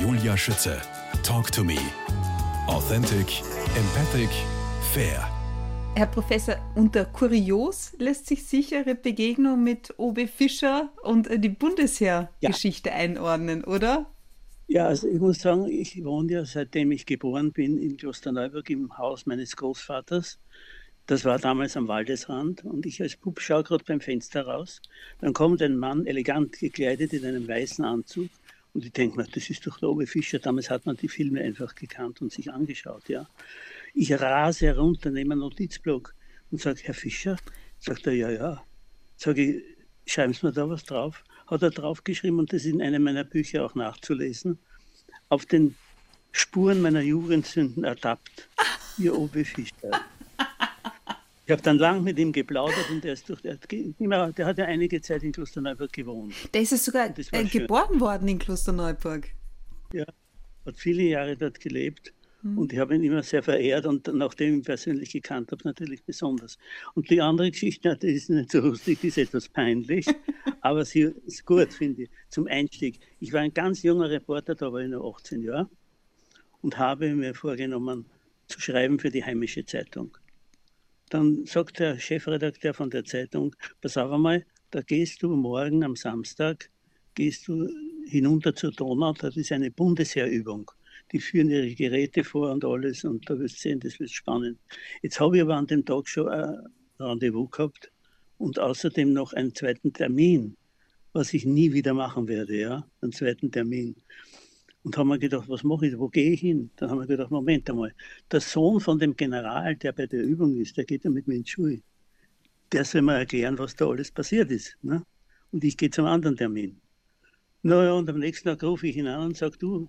Julia Schütze. Talk to me. Authentic, empathic, fair. Herr Professor, unter kurios lässt sich sicher Ihre Begegnung mit O.B. Fischer und die Bundesheergeschichte ja. einordnen, oder? Ja, also ich muss sagen, ich wohne ja seitdem ich geboren bin in Klosterneuburg im Haus meines Großvaters. Das war damals am Waldesrand und ich als Bub schaue gerade beim Fenster raus. Dann kommt ein Mann, elegant gekleidet in einem weißen Anzug und ich denke mir, das ist doch der Obe Fischer. Damals hat man die Filme einfach gekannt und sich angeschaut. Ja. Ich rase herunter, nehme einen Notizblock und sage, Herr Fischer? Sagt er, ja, ja. Sage ich, schreiben Sie mir da was drauf? Hat er draufgeschrieben und das in einem meiner Bücher auch nachzulesen. Auf den Spuren meiner Jugendsünden ertappt. Ihr Obe Fischer. Ich habe dann lang mit ihm geplaudert und er ist durch, der, hat, der hat ja einige Zeit in Klosterneuburg gewohnt. Der ist ja sogar äh, geboren worden in Klosterneuburg. Ja, hat viele Jahre dort gelebt hm. und ich habe ihn immer sehr verehrt und nachdem ich ihn persönlich gekannt habe, natürlich besonders. Und die andere Geschichte, die ist nicht so lustig, die ist etwas peinlich, aber sie ist gut, finde ich, zum Einstieg. Ich war ein ganz junger Reporter, da war ich noch 18 Jahre und habe mir vorgenommen, zu schreiben für die heimische Zeitung. Dann sagt der Chefredakteur von der Zeitung, pass auf einmal, da gehst du morgen am Samstag, gehst du hinunter zur Donau, das ist eine Bundesheerübung. Die führen ihre Geräte vor und alles und da wirst du sehen, das wird spannend. Jetzt habe ich aber an dem Tag schon ein Rendezvous gehabt und außerdem noch einen zweiten Termin, was ich nie wieder machen werde, ja, einen zweiten Termin. Und haben wir gedacht, was mache ich, wo gehe ich hin? Dann haben wir gedacht, Moment einmal, der Sohn von dem General, der bei der Übung ist, der geht ja mit mir in die Schule. Der soll mir erklären, was da alles passiert ist. Ne? Und ich gehe zum anderen Termin. Naja, und am nächsten Tag rufe ich ihn an und sage, du,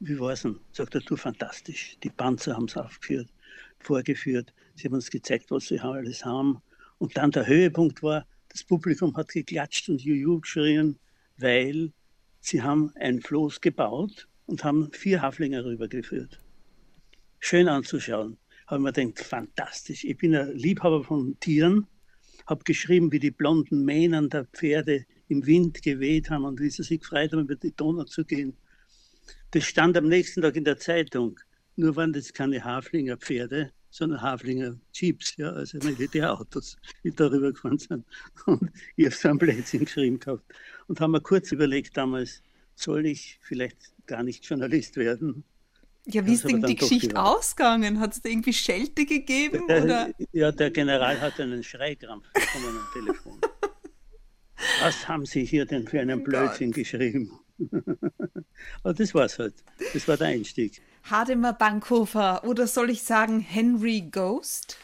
wie war's denn? Sagt er, du, fantastisch. Die Panzer haben es aufgeführt, vorgeführt. Sie haben uns gezeigt, was sie alles haben. Und dann der Höhepunkt war, das Publikum hat geklatscht und Juju geschrien, weil Sie haben ein Floß gebaut und haben vier Haflinger rübergeführt. Schön anzuschauen. Haben wir gedacht, fantastisch. Ich bin ein Liebhaber von Tieren, habe geschrieben, wie die blonden Mähnen der Pferde im Wind geweht haben und wie sie sich gefreut haben, über die Donau zu gehen. Das stand am nächsten Tag in der Zeitung. Nur waren das keine Haflinger Pferde, sondern Haflinger Jeeps, ja, also Militärautos, die darüber gefahren sind. Und ich habe so ein Plätzchen geschrieben gehabt. Und haben mir kurz überlegt damals, soll ich vielleicht gar nicht Journalist werden? Ja, wie ist denn die Geschichte ausgegangen? Hat es da irgendwie Schelte gegeben? Der, oder? Ja, der General hat einen Schreikrampf bekommen am Telefon. Was haben Sie hier denn für einen oh Blödsinn geschrieben? Aber das war's halt. Das war der Einstieg. Hademar Bankhofer oder soll ich sagen Henry Ghost?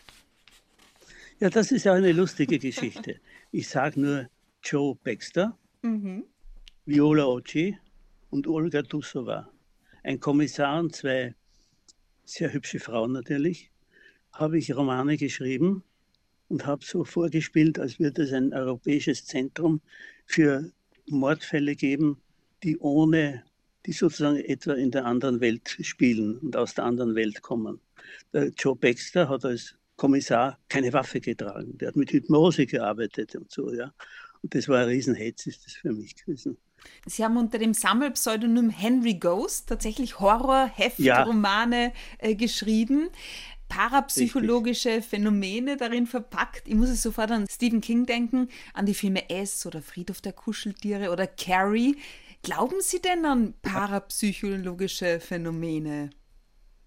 Ja, das ist ja eine lustige Geschichte. Ich sage nur Joe Baxter, mhm. Viola Oci und Olga Dusova. Ein Kommissar und zwei sehr hübsche Frauen natürlich. Habe ich Romane geschrieben und habe so vorgespielt, als würde es ein europäisches Zentrum für Mordfälle geben, die ohne die sozusagen etwa in der anderen Welt spielen und aus der anderen Welt kommen. Der Joe Baxter hat als Kommissar keine Waffe getragen. Der hat mit Hypnose gearbeitet und so, ja. Und das war ein Riesenhetz, ist das für mich gewesen. Sie haben unter dem Sammelpseudonym Henry Ghost tatsächlich Horror-Heftromane ja. äh, geschrieben parapsychologische Richtig. Phänomene darin verpackt. Ich muss es sofort an Stephen King denken, an die Filme S oder Friedhof der Kuscheltiere oder Carrie. Glauben Sie denn an parapsychologische Phänomene?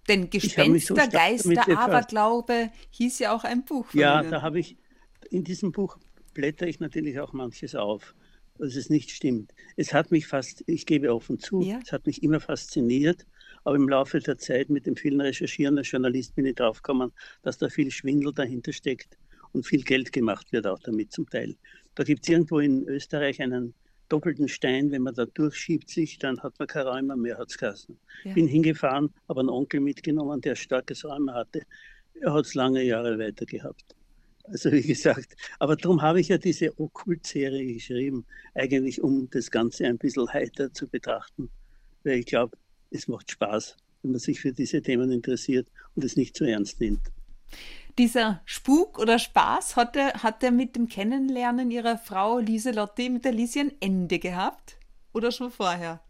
Denn Gespenster, so Geister, Aberglaube hieß ja auch ein Buch. Von ja, Ihnen. da habe ich, in diesem Buch blätter ich natürlich auch manches auf, dass es nicht stimmt. Es hat mich fast, ich gebe offen zu, ja. es hat mich immer fasziniert, aber im Laufe der Zeit mit dem vielen Recherchieren als Journalist bin ich draufgekommen, dass da viel Schwindel dahinter steckt und viel Geld gemacht wird auch damit zum Teil. Da gibt es irgendwo in Österreich einen doppelten Stein, wenn man da durchschiebt sich, dann hat man kein Rheuma mehr, hat es. Ja. Bin hingefahren, habe einen Onkel mitgenommen, der starkes Rheuma hatte. Er hat es lange Jahre weiter gehabt. Also wie gesagt, aber darum habe ich ja diese Okkult-Serie geschrieben, eigentlich um das Ganze ein bisschen heiter zu betrachten, weil ich glaube, es macht Spaß, wenn man sich für diese Themen interessiert und es nicht zu ernst nimmt dieser Spuk oder Spaß hat er, hat er mit dem Kennenlernen ihrer Frau Lieselotte, mit der Lisi ein Ende gehabt? Oder schon vorher?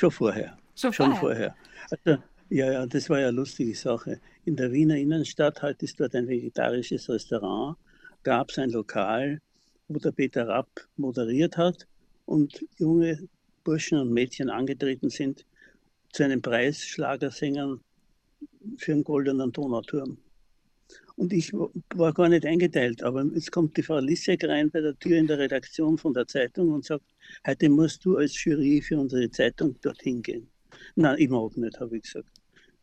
Schon vorher. Schon, Schon vorher. vorher. Also, ja, ja, das war ja eine lustige Sache. In der Wiener Innenstadt halt ist dort ein vegetarisches Restaurant, gab es ein Lokal, wo der Peter Rapp moderiert hat und junge Burschen und Mädchen angetreten sind zu einem Preis Schlagersängern für einen goldenen Donauturm. Und ich war gar nicht eingeteilt, aber jetzt kommt die Frau Lissek rein bei der Tür in der Redaktion von der Zeitung und sagt, heute musst du als Jury für unsere Zeitung dorthin gehen. Nein, ich mag nicht, habe ich gesagt.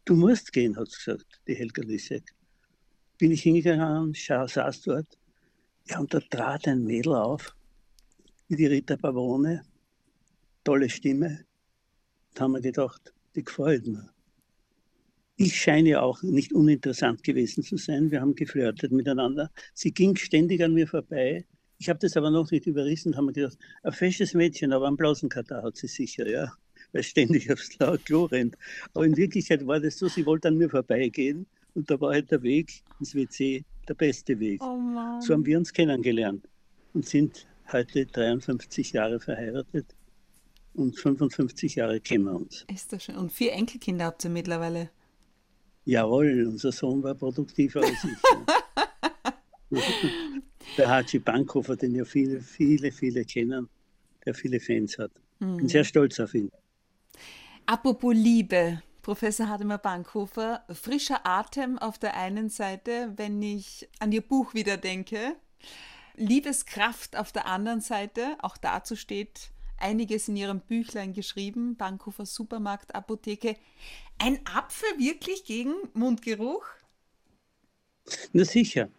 Du musst gehen, hat sie gesagt, die Helga Lissek. Bin ich hingegangen, saß dort. Ja, und da trat ein Mädel auf, wie die Rita Pavone. Tolle Stimme. Da haben wir gedacht, die gefällt mir. Ich scheine auch nicht uninteressant gewesen zu sein. Wir haben geflirtet miteinander. Sie ging ständig an mir vorbei. Ich habe das aber noch nicht überrissen und habe mir gedacht, ein fesches Mädchen, aber einen Blasenkatar hat sie sicher, ja, weil ständig aufs Klo rennt. Aber in Wirklichkeit war das so, sie wollte an mir vorbeigehen und da war halt der Weg ins WC der beste Weg. Oh so haben wir uns kennengelernt und sind heute 53 Jahre verheiratet und 55 Jahre kennen wir uns. Ist das schön. Und vier Enkelkinder habt ihr mittlerweile? Jawohl, unser Sohn war produktiver als ich. der Haji Bankhofer, den ja viele, viele, viele kennen, der viele Fans hat. Mhm. Bin sehr stolz auf ihn. Apropos Liebe, Professor Hademar Bankhofer, frischer Atem auf der einen Seite, wenn ich an Ihr Buch wieder denke, Liebeskraft auf der anderen Seite, auch dazu steht einiges in Ihrem Büchlein geschrieben, Bankhofer Supermarkt, Apotheke. Ein Apfel wirklich gegen Mundgeruch? Na sicher.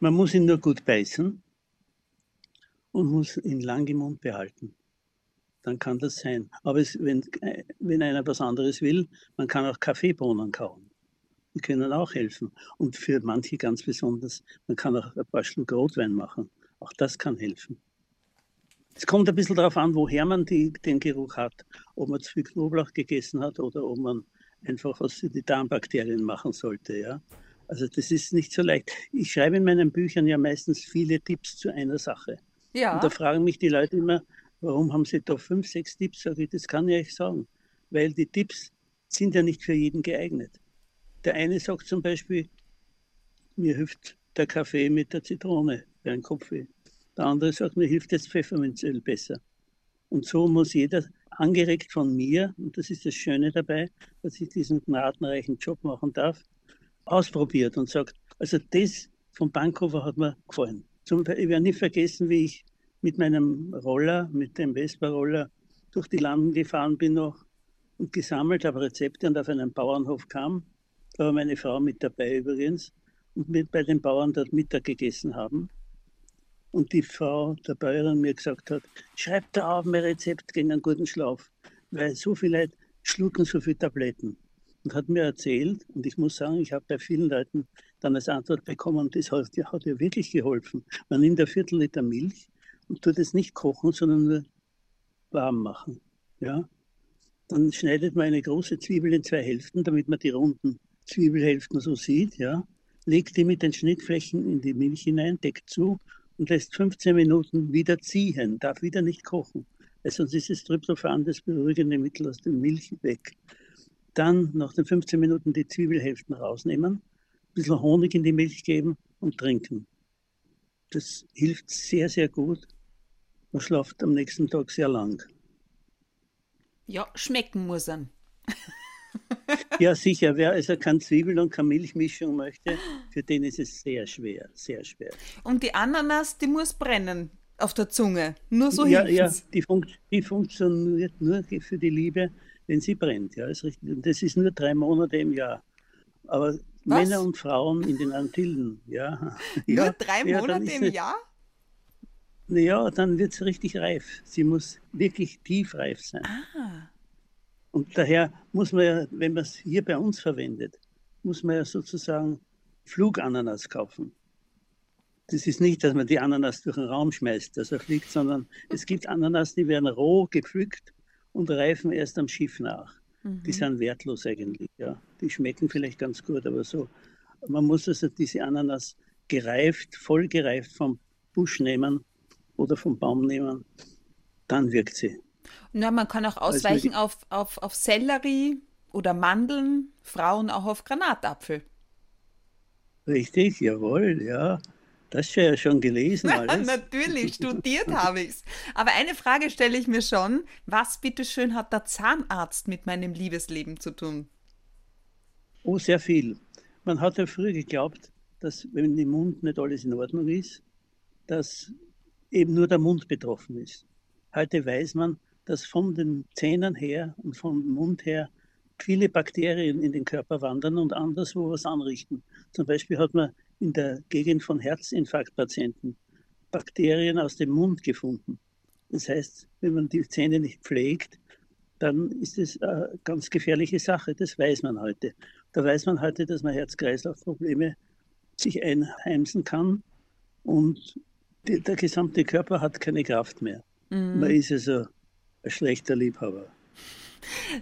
Man muss ihn nur gut beißen und muss ihn lang im Mund behalten. Dann kann das sein. Aber es, wenn, wenn einer was anderes will, man kann auch Kaffeebohnen kauen. Die können auch helfen. Und für manche ganz besonders, man kann auch ein paar Schluck Rotwein machen. Auch das kann helfen. Es kommt ein bisschen darauf an, woher man die, den Geruch hat. Ob man zu viel Knoblauch gegessen hat oder ob man einfach was für die Darmbakterien machen sollte. Ja? Also das ist nicht so leicht. Ich schreibe in meinen Büchern ja meistens viele Tipps zu einer Sache. Ja. Und da fragen mich die Leute immer, warum haben Sie da fünf, sechs Tipps? Sag ich, das kann ich euch sagen. Weil die Tipps sind ja nicht für jeden geeignet. Der eine sagt zum Beispiel, mir hilft der Kaffee mit der Zitrone für einen Kopfweh. Der andere sagt, mir hilft das Pfefferminzöl besser. Und so muss jeder angeregt von mir, und das ist das Schöne dabei, dass ich diesen gnadenreichen Job machen darf, ausprobiert und sagt, also das vom Bankhofer hat mir gefallen. Zum ich werde nie vergessen, wie ich mit meinem Roller, mit dem Vespa-Roller durch die Landen gefahren bin noch und gesammelt habe Rezepte und auf einen Bauernhof kam. Da war meine Frau mit dabei übrigens und mit bei den Bauern dort Mittag gegessen haben und die Frau der Bäuerin mir gesagt hat, schreib da auf mein Rezept gegen einen guten Schlaf, weil so viele Leute schlucken so viele Tabletten. Und hat mir erzählt, und ich muss sagen, ich habe bei vielen Leuten dann als Antwort bekommen, das hat, hat ihr wirklich geholfen. Man nimmt ein Viertel Liter Milch und tut es nicht kochen, sondern nur warm machen. Ja? Dann schneidet man eine große Zwiebel in zwei Hälften, damit man die runden Zwiebelhälften so sieht. Ja? Legt die mit den Schnittflächen in die Milch hinein, deckt zu und lässt 15 Minuten wieder ziehen, darf wieder nicht kochen, sonst ist das Tryptophan, das beruhigende Mittel aus der Milch, weg. Dann nach den 15 Minuten die Zwiebelhälften rausnehmen, ein bisschen Honig in die Milch geben und trinken. Das hilft sehr, sehr gut. Man schlaft am nächsten Tag sehr lang. Ja, schmecken muss er. Ja, sicher. Wer also keine Zwiebel und keine Milchmischung möchte, für den ist es sehr schwer, sehr schwer. Und die Ananas, die muss brennen auf der Zunge. Nur so Ja, ja die, funkt, die, funktioniert nur für die Liebe, wenn sie brennt. Ja, ist richtig. Und das ist nur drei Monate im Jahr. Aber Was? Männer und Frauen in den Antillen, ja. Nur ja, drei Monate ja, im Jahr? Ja, dann wird sie richtig reif. Sie muss wirklich tiefreif sein. Ah. Und daher muss man ja, wenn man es hier bei uns verwendet, muss man ja sozusagen Flugananas kaufen. Das ist nicht, dass man die Ananas durch den Raum schmeißt, dass er fliegt, sondern es gibt Ananas, die werden roh gepflückt und reifen erst am Schiff nach. Mhm. Die sind wertlos eigentlich. Ja. Die schmecken vielleicht ganz gut, aber so. Man muss also diese Ananas gereift, voll gereift vom Busch nehmen oder vom Baum nehmen, dann wirkt sie. Na, man kann auch also ausweichen also, auf, auf, auf Sellerie oder Mandeln, Frauen auch auf Granatapfel. Richtig, jawohl, ja. Das ist ja schon gelesen alles. Natürlich, studiert habe ich es. Aber eine Frage stelle ich mir schon. Was bitteschön hat der Zahnarzt mit meinem Liebesleben zu tun? Oh, sehr viel. Man hat ja früher geglaubt, dass wenn im Mund nicht alles in Ordnung ist, dass eben nur der Mund betroffen ist. Heute weiß man, dass von den Zähnen her und vom Mund her viele Bakterien in den Körper wandern und anderswo was anrichten. Zum Beispiel hat man in der Gegend von Herzinfarktpatienten Bakterien aus dem Mund gefunden. Das heißt, wenn man die Zähne nicht pflegt, dann ist es eine ganz gefährliche Sache. Das weiß man heute. Da weiß man heute, dass man Herz-Kreislauf-Probleme sich einheimsen kann und der gesamte Körper hat keine Kraft mehr. Mhm. Man ist also ein schlechter Liebhaber.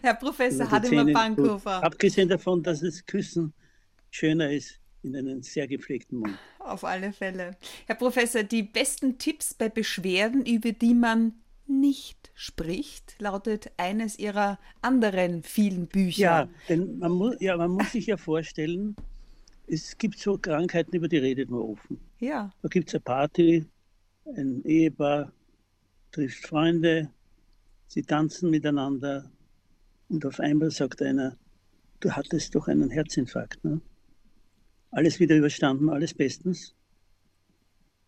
Herr Professor Hadimar Bankhofer. Abgesehen davon, dass das Küssen schöner ist in einen sehr gepflegten Mund. Auf alle Fälle. Herr Professor, die besten Tipps bei Beschwerden, über die man nicht spricht, lautet eines Ihrer anderen vielen Bücher. Ja, denn man muss, ja, man muss sich ja vorstellen, es gibt so Krankheiten, über die redet man offen. Ja. Da gibt es eine Party, ein Ehepaar trifft Freunde, sie tanzen miteinander und auf einmal sagt einer, du hattest doch einen Herzinfarkt. Ne? Alles wieder überstanden, alles bestens.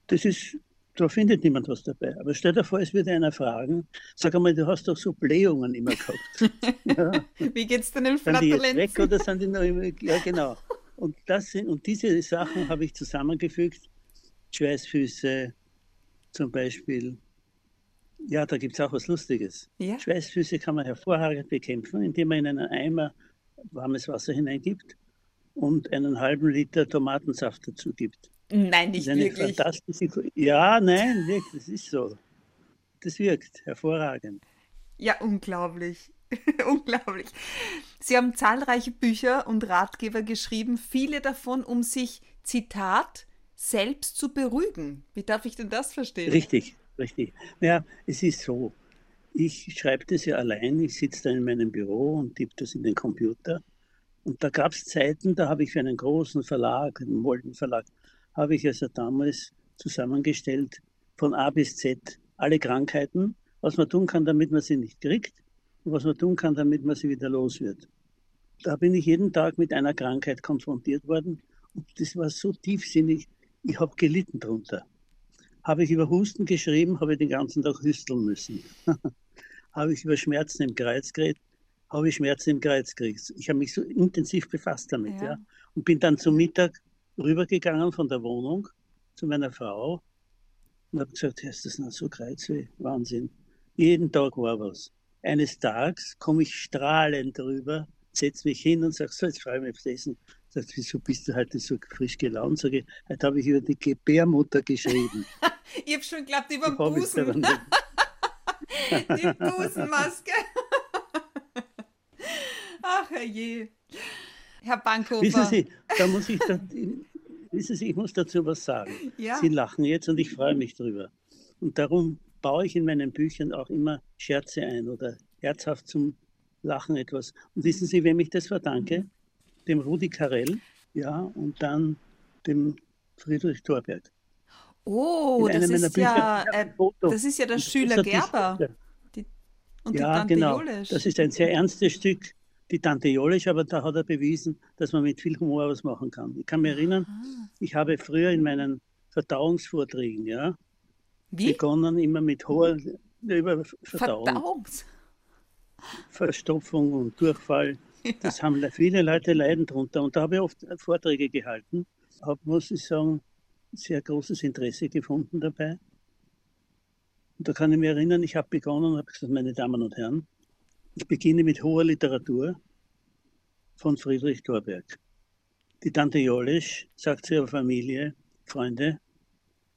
Das ist, da findet niemand was dabei. Aber stell dir vor, es würde einer fragen, sag einmal, du hast doch so Blähungen immer gehabt. ja. Wie geht's denn in Flatulenzen? Sind die jetzt weg oder sind die noch immer, ja genau. Und, das sind, und diese Sachen habe ich zusammengefügt. Schweißfüße zum Beispiel. Ja, da gibt es auch was Lustiges. Ja? Schweißfüße kann man hervorragend bekämpfen, indem man in einen Eimer warmes Wasser hineingibt und einen halben Liter Tomatensaft dazu gibt. Nein, nicht wirklich. Ja, nein, wirklich, das ist so. Das wirkt hervorragend. Ja, unglaublich. unglaublich. Sie haben zahlreiche Bücher und Ratgeber geschrieben, viele davon, um sich, Zitat, selbst zu beruhigen. Wie darf ich denn das verstehen? Richtig, richtig. Naja, es ist so. Ich schreibe das ja allein. Ich sitze da in meinem Büro und tippe das in den Computer. Und da gab es Zeiten, da habe ich für einen großen Verlag, einen Molden Verlag, habe ich also damals zusammengestellt von A bis Z alle Krankheiten, was man tun kann, damit man sie nicht kriegt und was man tun kann, damit man sie wieder los wird. Da bin ich jeden Tag mit einer Krankheit konfrontiert worden und das war so tiefsinnig, ich habe gelitten darunter. Habe ich über Husten geschrieben, habe ich den ganzen Tag hüsteln müssen. habe ich über Schmerzen im Kreuz geredet, habe ich Schmerzen im Kreuz gekriegt. Ich habe mich so intensiv befasst damit. Ja. ja. Und bin dann zum Mittag rübergegangen von der Wohnung zu meiner Frau und habe gesagt, ist das noch so Kreuzweh? Wahnsinn. Jeden Tag war was. Eines Tages komme ich strahlend rüber, setze mich hin und sage, so, jetzt freue ich mich aufs Essen. Sagt, wieso bist du heute so frisch gelaunt? Sage ich, heute habe ich über die Gebärmutter geschrieben. ich habe schon geglaubt, über den Busen. die Busenmaske. Ach, herrje. Herr Bankhofer. Wissen Sie, da muss ich, da, wissen Sie, ich muss dazu was sagen. Ja. Sie lachen jetzt und ich freue mich drüber. Und darum baue ich in meinen Büchern auch immer Scherze ein oder herzhaft zum Lachen etwas. Und wissen Sie, wem ich das verdanke? Dem Rudi Carell, ja, und dann dem Friedrich Thorberg. Oh, das ist, ja, äh, das ist ja der Schüler Gerber. Die, und ja, die genau. Jolisch. Das ist ein sehr ernstes Stück die Tante Jolisch, aber da hat er bewiesen, dass man mit viel Humor was machen kann. Ich kann mich erinnern, Aha. ich habe früher in meinen Verdauungsvorträgen, ja, Wie? begonnen immer mit hoher über Verdauung. Verdauungs? Verstopfung und Durchfall. Das haben viele Leute leiden darunter. Und da habe ich oft Vorträge gehalten. Habe, muss ich sagen, sehr großes Interesse gefunden dabei. Und da kann ich mich erinnern, ich habe begonnen und habe gesagt, meine Damen und Herren, ich beginne mit hoher Literatur von Friedrich Thorberg. Die Tante Jolisch sagt zu ihrer Familie, Freunde,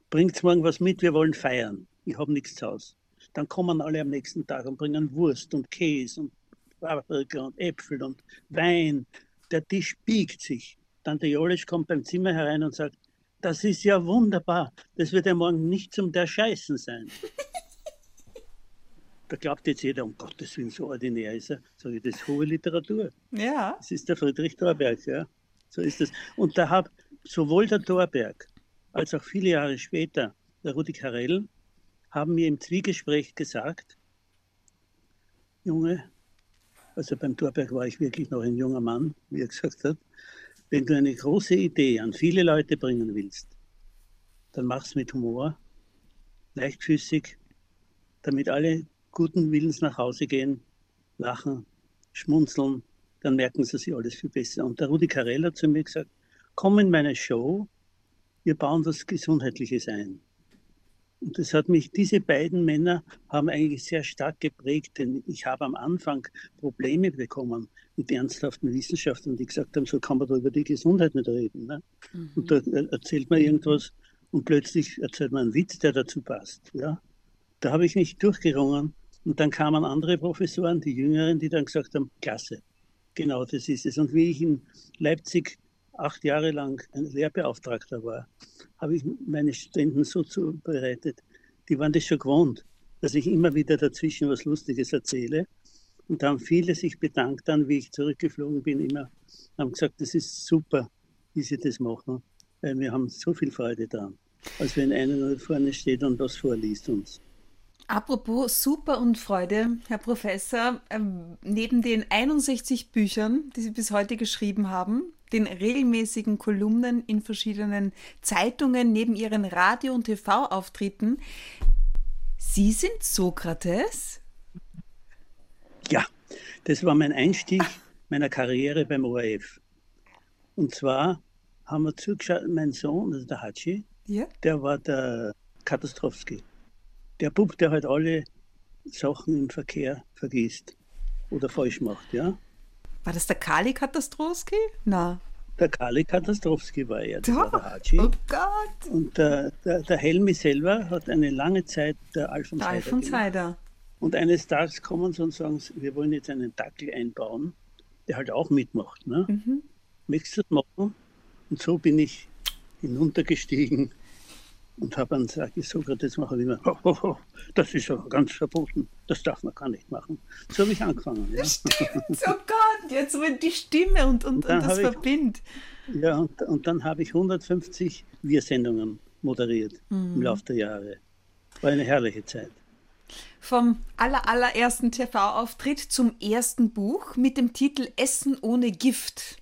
bringt morgen was mit, wir wollen feiern. Ich habe nichts zu Hause. Dann kommen alle am nächsten Tag und bringen Wurst und Käse und Paprika und Äpfel und Wein. Der Tisch biegt sich. Tante Jolisch kommt beim Zimmer herein und sagt, das ist ja wunderbar. Das wird ja morgen nicht zum der Scheißen sein. da glaubt jetzt jeder, um Gottes Willen, so ordinär ist er. Ich, das ist hohe Literatur. Ja. Das ist der Friedrich Thorberg, ja. So ist es. Und da hat sowohl der Thorberg als auch viele Jahre später der Rudi Carell haben mir im Zwiegespräch gesagt, Junge, also beim Thorberg war ich wirklich noch ein junger Mann, wie er gesagt hat, wenn du eine große Idee an viele Leute bringen willst, dann mach's mit Humor, leichtfüßig, damit alle guten Willens nach Hause gehen, lachen, schmunzeln, dann merken sie sich alles viel besser. Und der Rudi Carell hat zu mir gesagt, komm in meine Show, wir bauen was Gesundheitliches ein. Und das hat mich, diese beiden Männer haben eigentlich sehr stark geprägt, denn ich habe am Anfang Probleme bekommen mit ernsthaften Wissenschaftlern, die gesagt haben, so kann man da über die Gesundheit nicht reden. Ne? Mhm. Und da erzählt man irgendwas und plötzlich erzählt man einen Witz, der dazu passt. Ja? Da habe ich mich durchgerungen und dann kamen andere Professoren, die Jüngeren, die dann gesagt haben, klasse, genau das ist es. Und wie ich in Leipzig acht Jahre lang ein Lehrbeauftragter war, habe ich meine Studenten so zubereitet, die waren das schon gewohnt, dass ich immer wieder dazwischen was Lustiges erzähle. Und da haben viele sich bedankt dann, wie ich zurückgeflogen bin, immer, haben gesagt, das ist super, wie sie das machen, weil wir haben so viel Freude daran, als wenn einer vorne steht und was vorliest uns. Apropos Super und Freude, Herr Professor, ähm, neben den 61 Büchern, die Sie bis heute geschrieben haben, den regelmäßigen Kolumnen in verschiedenen Zeitungen, neben Ihren Radio- und TV-Auftritten, Sie sind Sokrates? Ja, das war mein Einstieg meiner Karriere beim ORF. Und zwar haben wir zugeschaut, mein Sohn, also der Hatschi, ja? der war der Katastrowski der Bub, der halt alle Sachen im Verkehr vergisst oder falsch macht, ja. War das der Kali Katastrowski? Na. Der Kali Katastrowski war er, das Doch. war der Haji. Oh Gott. Und der, der, der, Helmi selber hat eine lange Zeit der Alfons Heider. Alfons Heider. Und eines Tages kommen sie und sagen, wir wollen jetzt einen Dackel einbauen, der halt auch mitmacht. Ne? Mhm. Möchtest du das machen? Und so bin ich hinuntergestiegen und habe dann gesagt, ich Sokrates mache immer, oh, oh, oh, das ist ja ganz verboten, das darf man gar nicht machen. So habe ich angefangen. Ja. Stimmt, oh Gott, jetzt mit die Stimme und, und, und, und das verbindet. Ja, und, und dann habe ich 150 Wir-Sendungen moderiert mhm. im Laufe der Jahre. War eine herrliche Zeit. Vom aller, allerersten TV-Auftritt zum ersten Buch mit dem Titel Essen ohne Gift.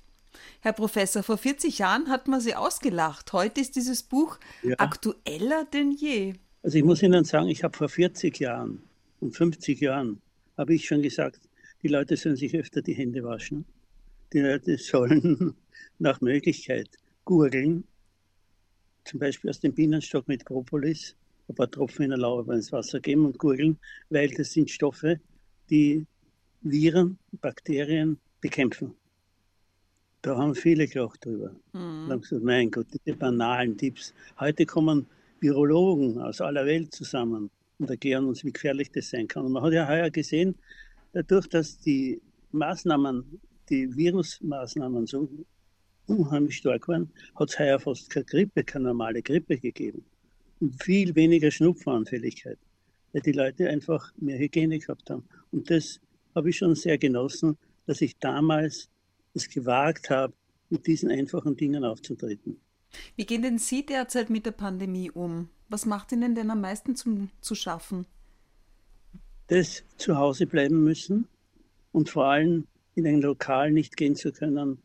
Herr Professor, vor 40 Jahren hat man Sie ausgelacht. Heute ist dieses Buch ja. aktueller denn je. Also ich muss Ihnen sagen, ich habe vor 40 Jahren und 50 Jahren habe ich schon gesagt, die Leute sollen sich öfter die Hände waschen. Die Leute sollen nach Möglichkeit gurgeln, zum Beispiel aus dem Bienenstock mit Propolis, ein paar Tropfen in der Lauer ins Wasser geben und gurgeln, weil das sind Stoffe, die Viren, Bakterien bekämpfen. Da haben viele gelacht drüber. Mhm. Und haben gesagt, mein Gott, diese banalen Tipps. Heute kommen Virologen aus aller Welt zusammen und erklären uns, wie gefährlich das sein kann. Und man hat ja heuer gesehen, dadurch, dass die Maßnahmen, die Virusmaßnahmen so unheimlich stark waren, hat es heuer fast keine Grippe, keine normale Grippe gegeben. Und viel weniger Schnupfenanfälligkeit, weil die Leute einfach mehr Hygiene gehabt haben. Und das habe ich schon sehr genossen, dass ich damals es gewagt habe, mit diesen einfachen Dingen aufzutreten. Wie gehen denn Sie derzeit mit der Pandemie um? Was macht Ihnen denn am meisten zum, zu schaffen? Das zu Hause bleiben müssen und vor allem in ein Lokal nicht gehen zu können,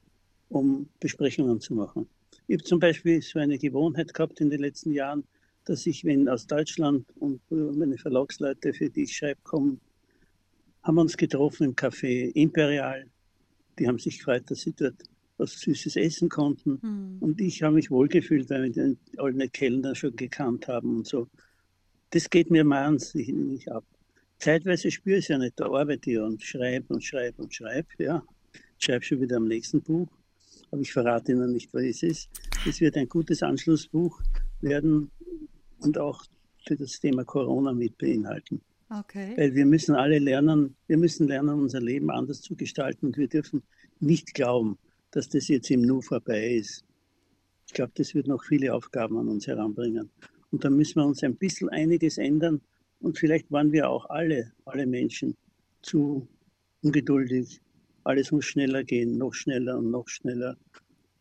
um Besprechungen zu machen. Ich habe zum Beispiel so eine Gewohnheit gehabt in den letzten Jahren, dass ich, wenn aus Deutschland und meine Verlagsleute, für die ich schreibe, kommen, haben wir uns getroffen im Café Imperial die haben sich gefreut, dass sie dort was Süßes essen konnten. Mhm. Und ich habe mich wohlgefühlt, weil wir alle Kellner schon gekannt haben und so. Das geht mir wahnsinnig nicht ab. Zeitweise spüre ich es ja nicht, da arbeite ich und schreibe und schreibe und schreibe. Ja. Ich schreibe schon wieder am nächsten Buch, aber ich verrate Ihnen nicht, was es ist. Es wird ein gutes Anschlussbuch werden und auch für das Thema Corona mit beinhalten. Okay. Weil wir müssen alle lernen, wir müssen lernen, unser Leben anders zu gestalten und wir dürfen nicht glauben, dass das jetzt im Nu vorbei ist. Ich glaube, das wird noch viele Aufgaben an uns heranbringen. Und da müssen wir uns ein bisschen einiges ändern, Und vielleicht waren wir auch alle, alle Menschen zu ungeduldig. Alles muss schneller gehen, noch schneller und noch schneller.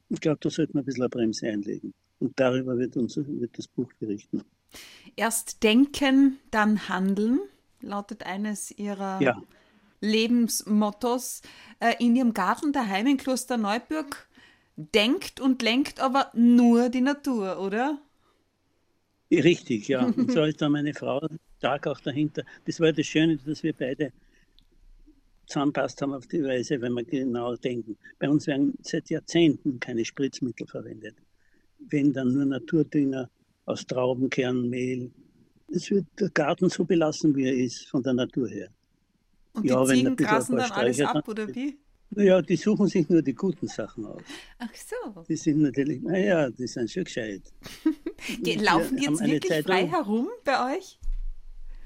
Ich glaube, da sollten wir ein bisschen eine Bremse einlegen. Und darüber wird, uns, wird das Buch berichten. Erst denken, dann handeln, lautet eines Ihrer ja. Lebensmottos. Äh, in Ihrem Garten daheim in Kloster Neuburg denkt und lenkt aber nur die Natur, oder? Richtig, ja. Und so ist da meine Frau stark auch dahinter. Das war das Schöne, dass wir beide zusammenpasst haben auf die Weise, wenn wir genau denken. Bei uns werden seit Jahrzehnten keine Spritzmittel verwendet. Wenn dann nur Naturdünger aus Traubenkernmehl. Es wird der Garten so belassen, wie er ist, von der Natur her. Und ja, die Ziegen grasen dann alles ab, oder wie? Naja, die suchen sich nur die guten Sachen aus. Ach so. Die sind natürlich, naja, die sind schon gescheit. die laufen die jetzt wirklich Zeit frei herum bei euch?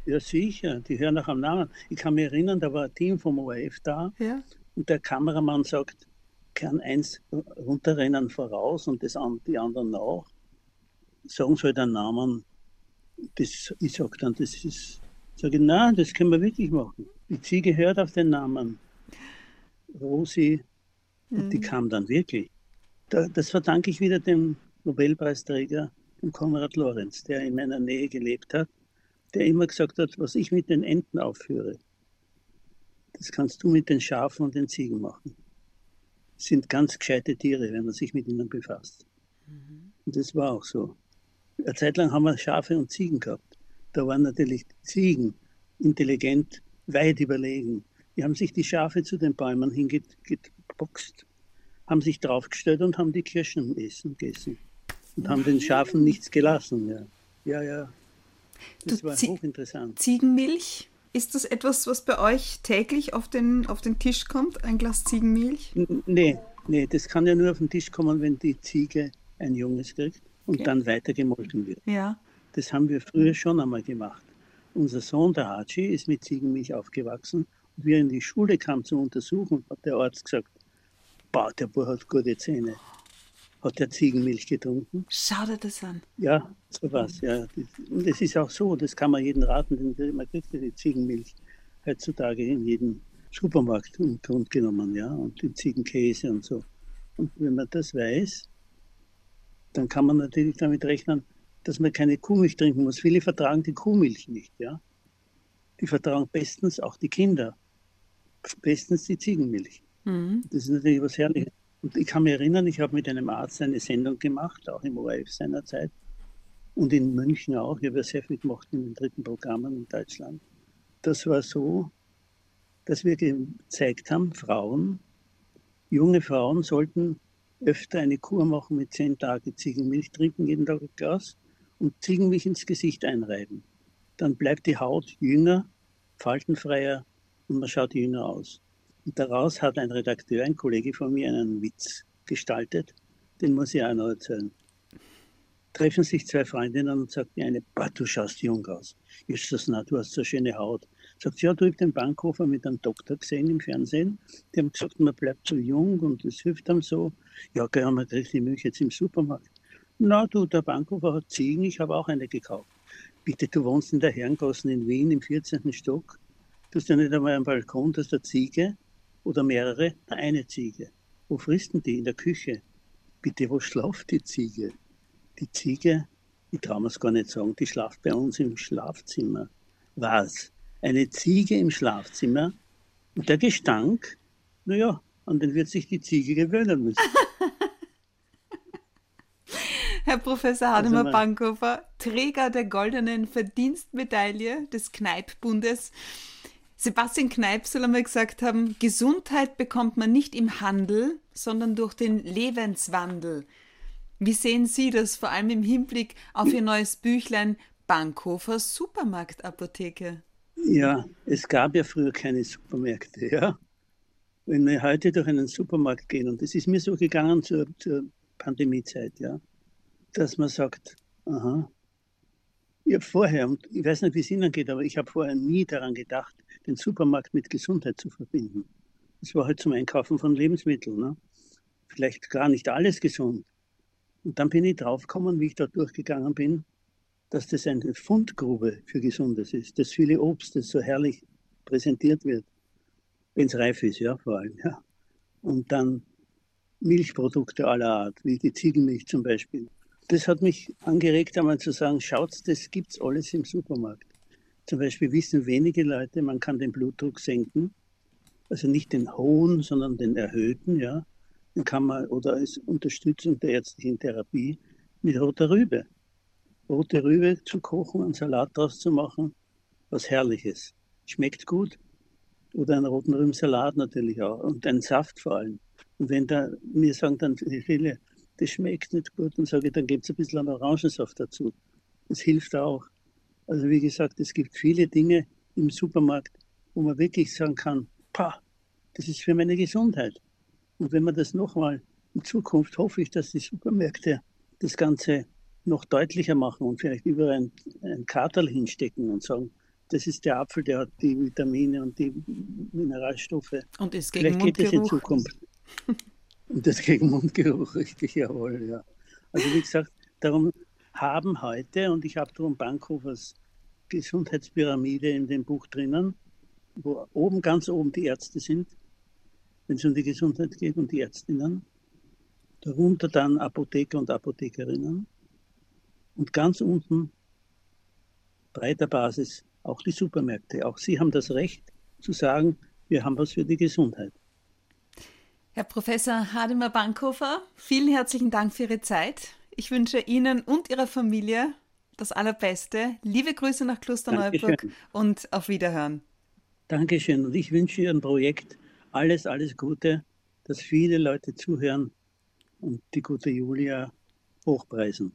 Ja, sicher, die hören nach am Namen. Ich kann mich erinnern, da war ein Team vom ORF da ja. und der Kameramann sagt, kann eins runterrennen voraus und das, die anderen nach. Sagen soll den Namen. Das, ich sage dann, das ist, sage nein, das können wir wirklich machen. Die Ziege hört auf den Namen. Rosi, mhm. und die kam dann wirklich. Da, das verdanke ich wieder dem Nobelpreisträger, dem Konrad Lorenz, der in meiner Nähe gelebt hat der immer gesagt hat, was ich mit den Enten aufführe, das kannst du mit den Schafen und den Ziegen machen. Das sind ganz gescheite Tiere, wenn man sich mit ihnen befasst. Mhm. Und das war auch so. Eine Zeit lang haben wir Schafe und Ziegen gehabt. Da waren natürlich Ziegen intelligent weit überlegen. Die haben sich die Schafe zu den Bäumen hingeboxt, haben sich draufgestellt und haben die Kirschen essen, gegessen. Und haben den Schafen nichts gelassen. Ja, ja. ja. Das du, war hochinteressant. Ziegenmilch, ist das etwas, was bei euch täglich auf den, auf den Tisch kommt? Ein Glas Ziegenmilch? Nee, nee, das kann ja nur auf den Tisch kommen, wenn die Ziege ein Junges kriegt und okay. dann weiter gemolken wird. Ja. Das haben wir früher schon einmal gemacht. Unser Sohn, der Haji, ist mit Ziegenmilch aufgewachsen. Und wie er in die Schule kam zum Untersuchen, hat der Arzt gesagt, boah, der Bub hat gute Zähne hat er Ziegenmilch getrunken. Schau dir das an. Ja, so was. Ja. Und es ist auch so, das kann man jedem raten, denn man kriegt ja die Ziegenmilch heutzutage in jedem Supermarkt im Grund genommen, ja, und den Ziegenkäse und so. Und wenn man das weiß, dann kann man natürlich damit rechnen, dass man keine Kuhmilch trinken muss. Viele vertragen die Kuhmilch nicht, ja. Die vertragen bestens auch die Kinder, bestens die Ziegenmilch. Mhm. Das ist natürlich was Herrliches. Und ich kann mich erinnern, ich habe mit einem Arzt eine Sendung gemacht, auch im ORF seinerzeit. Und in München auch. Ich habe ja sehr viel gemacht in den dritten Programmen in Deutschland. Das war so, dass wir gezeigt haben, Frauen, junge Frauen sollten öfter eine Kur machen mit zehn Tagen Ziegenmilch trinken, jeden Tag ein Glas und Ziegenmilch ins Gesicht einreiben. Dann bleibt die Haut jünger, faltenfreier und man schaut jünger aus. Und daraus hat ein Redakteur, ein Kollege von mir, einen Witz gestaltet. Den muss ich auch noch erzählen. Treffen sich zwei Freundinnen und sagt die eine, du schaust jung aus. Ist das na, du hast so schöne Haut. Sagt ja, du hast den Bankhofer mit einem Doktor gesehen im Fernsehen. Die haben gesagt, man bleibt so jung und es hilft einem so. Ja, gell, man kriegt die Milch jetzt im Supermarkt. Na du, der Bankhofer hat Ziegen, ich habe auch eine gekauft. Bitte, du wohnst in der Herrengassen in Wien im 14. Stock. Du hast ja nicht einmal einen Balkon, dass der Ziege oder mehrere, eine Ziege. Wo fristen die? In der Küche. Bitte, wo schlaft die Ziege? Die Ziege, ich traue es gar nicht sagen, die schlaft bei uns im Schlafzimmer. Was? Eine Ziege im Schlafzimmer? Und der Gestank, naja, an den wird sich die Ziege gewöhnen müssen. Herr Professor Hademar also Bankhofer, Träger der goldenen Verdienstmedaille des Kneippbundes. Sebastian Kneipp soll einmal gesagt haben, Gesundheit bekommt man nicht im Handel, sondern durch den Lebenswandel. Wie sehen Sie das vor allem im Hinblick auf Ihr neues Büchlein Bankhofers Supermarktapotheke? Ja, es gab ja früher keine Supermärkte, ja. Wenn wir heute durch einen Supermarkt gehen, und das ist mir so gegangen zur, zur Pandemiezeit, ja, dass man sagt, aha, ich habe vorher, und ich weiß nicht, wie es Ihnen geht, aber ich habe vorher nie daran gedacht, den Supermarkt mit Gesundheit zu verbinden. Das war halt zum Einkaufen von Lebensmitteln. Ne? Vielleicht gar nicht alles gesund. Und dann bin ich draufgekommen, wie ich da durchgegangen bin. Dass das eine Fundgrube für Gesundes ist. Das viele Obst, das so herrlich präsentiert wird, wenn es reif ist, ja, vor allem, ja. Und dann Milchprodukte aller Art, wie die Ziegenmilch zum Beispiel. Das hat mich angeregt, einmal zu sagen, schaut, das gibt es alles im Supermarkt. Zum Beispiel wissen wenige Leute, man kann den Blutdruck senken. Also nicht den hohen, sondern den erhöhten, ja. Den kann man, oder als Unterstützung der ärztlichen Therapie mit roter Rübe. Rote Rübe zu kochen, einen Salat draus zu machen, was Herrliches. Schmeckt gut. Oder einen roten Rübensalat natürlich auch. Und einen Saft vor allem. Und wenn da, mir sagen dann viele, das schmeckt nicht gut, dann sage ich, dann gibt es ein bisschen Orangensaft dazu. Das hilft auch. Also wie gesagt, es gibt viele Dinge im Supermarkt, wo man wirklich sagen kann, pah, das ist für meine Gesundheit. Und wenn man das nochmal in Zukunft hoffe ich, dass die Supermärkte das Ganze noch deutlicher machen und vielleicht über ein, ein Kartel hinstecken und sagen, das ist der Apfel, der hat die Vitamine und die Mineralstoffe. Und ist gegen Vielleicht geht es in Zukunft. und das gegen Mundgeruch, richtig, jawohl, ja. Also wie gesagt, darum haben heute, und ich habe darum Bankhofers Gesundheitspyramide in dem Buch drinnen, wo oben, ganz oben die Ärzte sind, wenn es um die Gesundheit geht und die Ärztinnen, darunter dann Apotheker und Apothekerinnen und ganz unten breiter Basis auch die Supermärkte. Auch sie haben das Recht zu sagen, wir haben was für die Gesundheit. Herr Professor Hademar Bankhofer, vielen herzlichen Dank für Ihre Zeit. Ich wünsche Ihnen und Ihrer Familie das Allerbeste. Liebe Grüße nach Klosterneuburg und auf Wiederhören. Dankeschön. Und ich wünsche Ihrem Projekt alles, alles Gute, dass viele Leute zuhören und die gute Julia hochpreisen.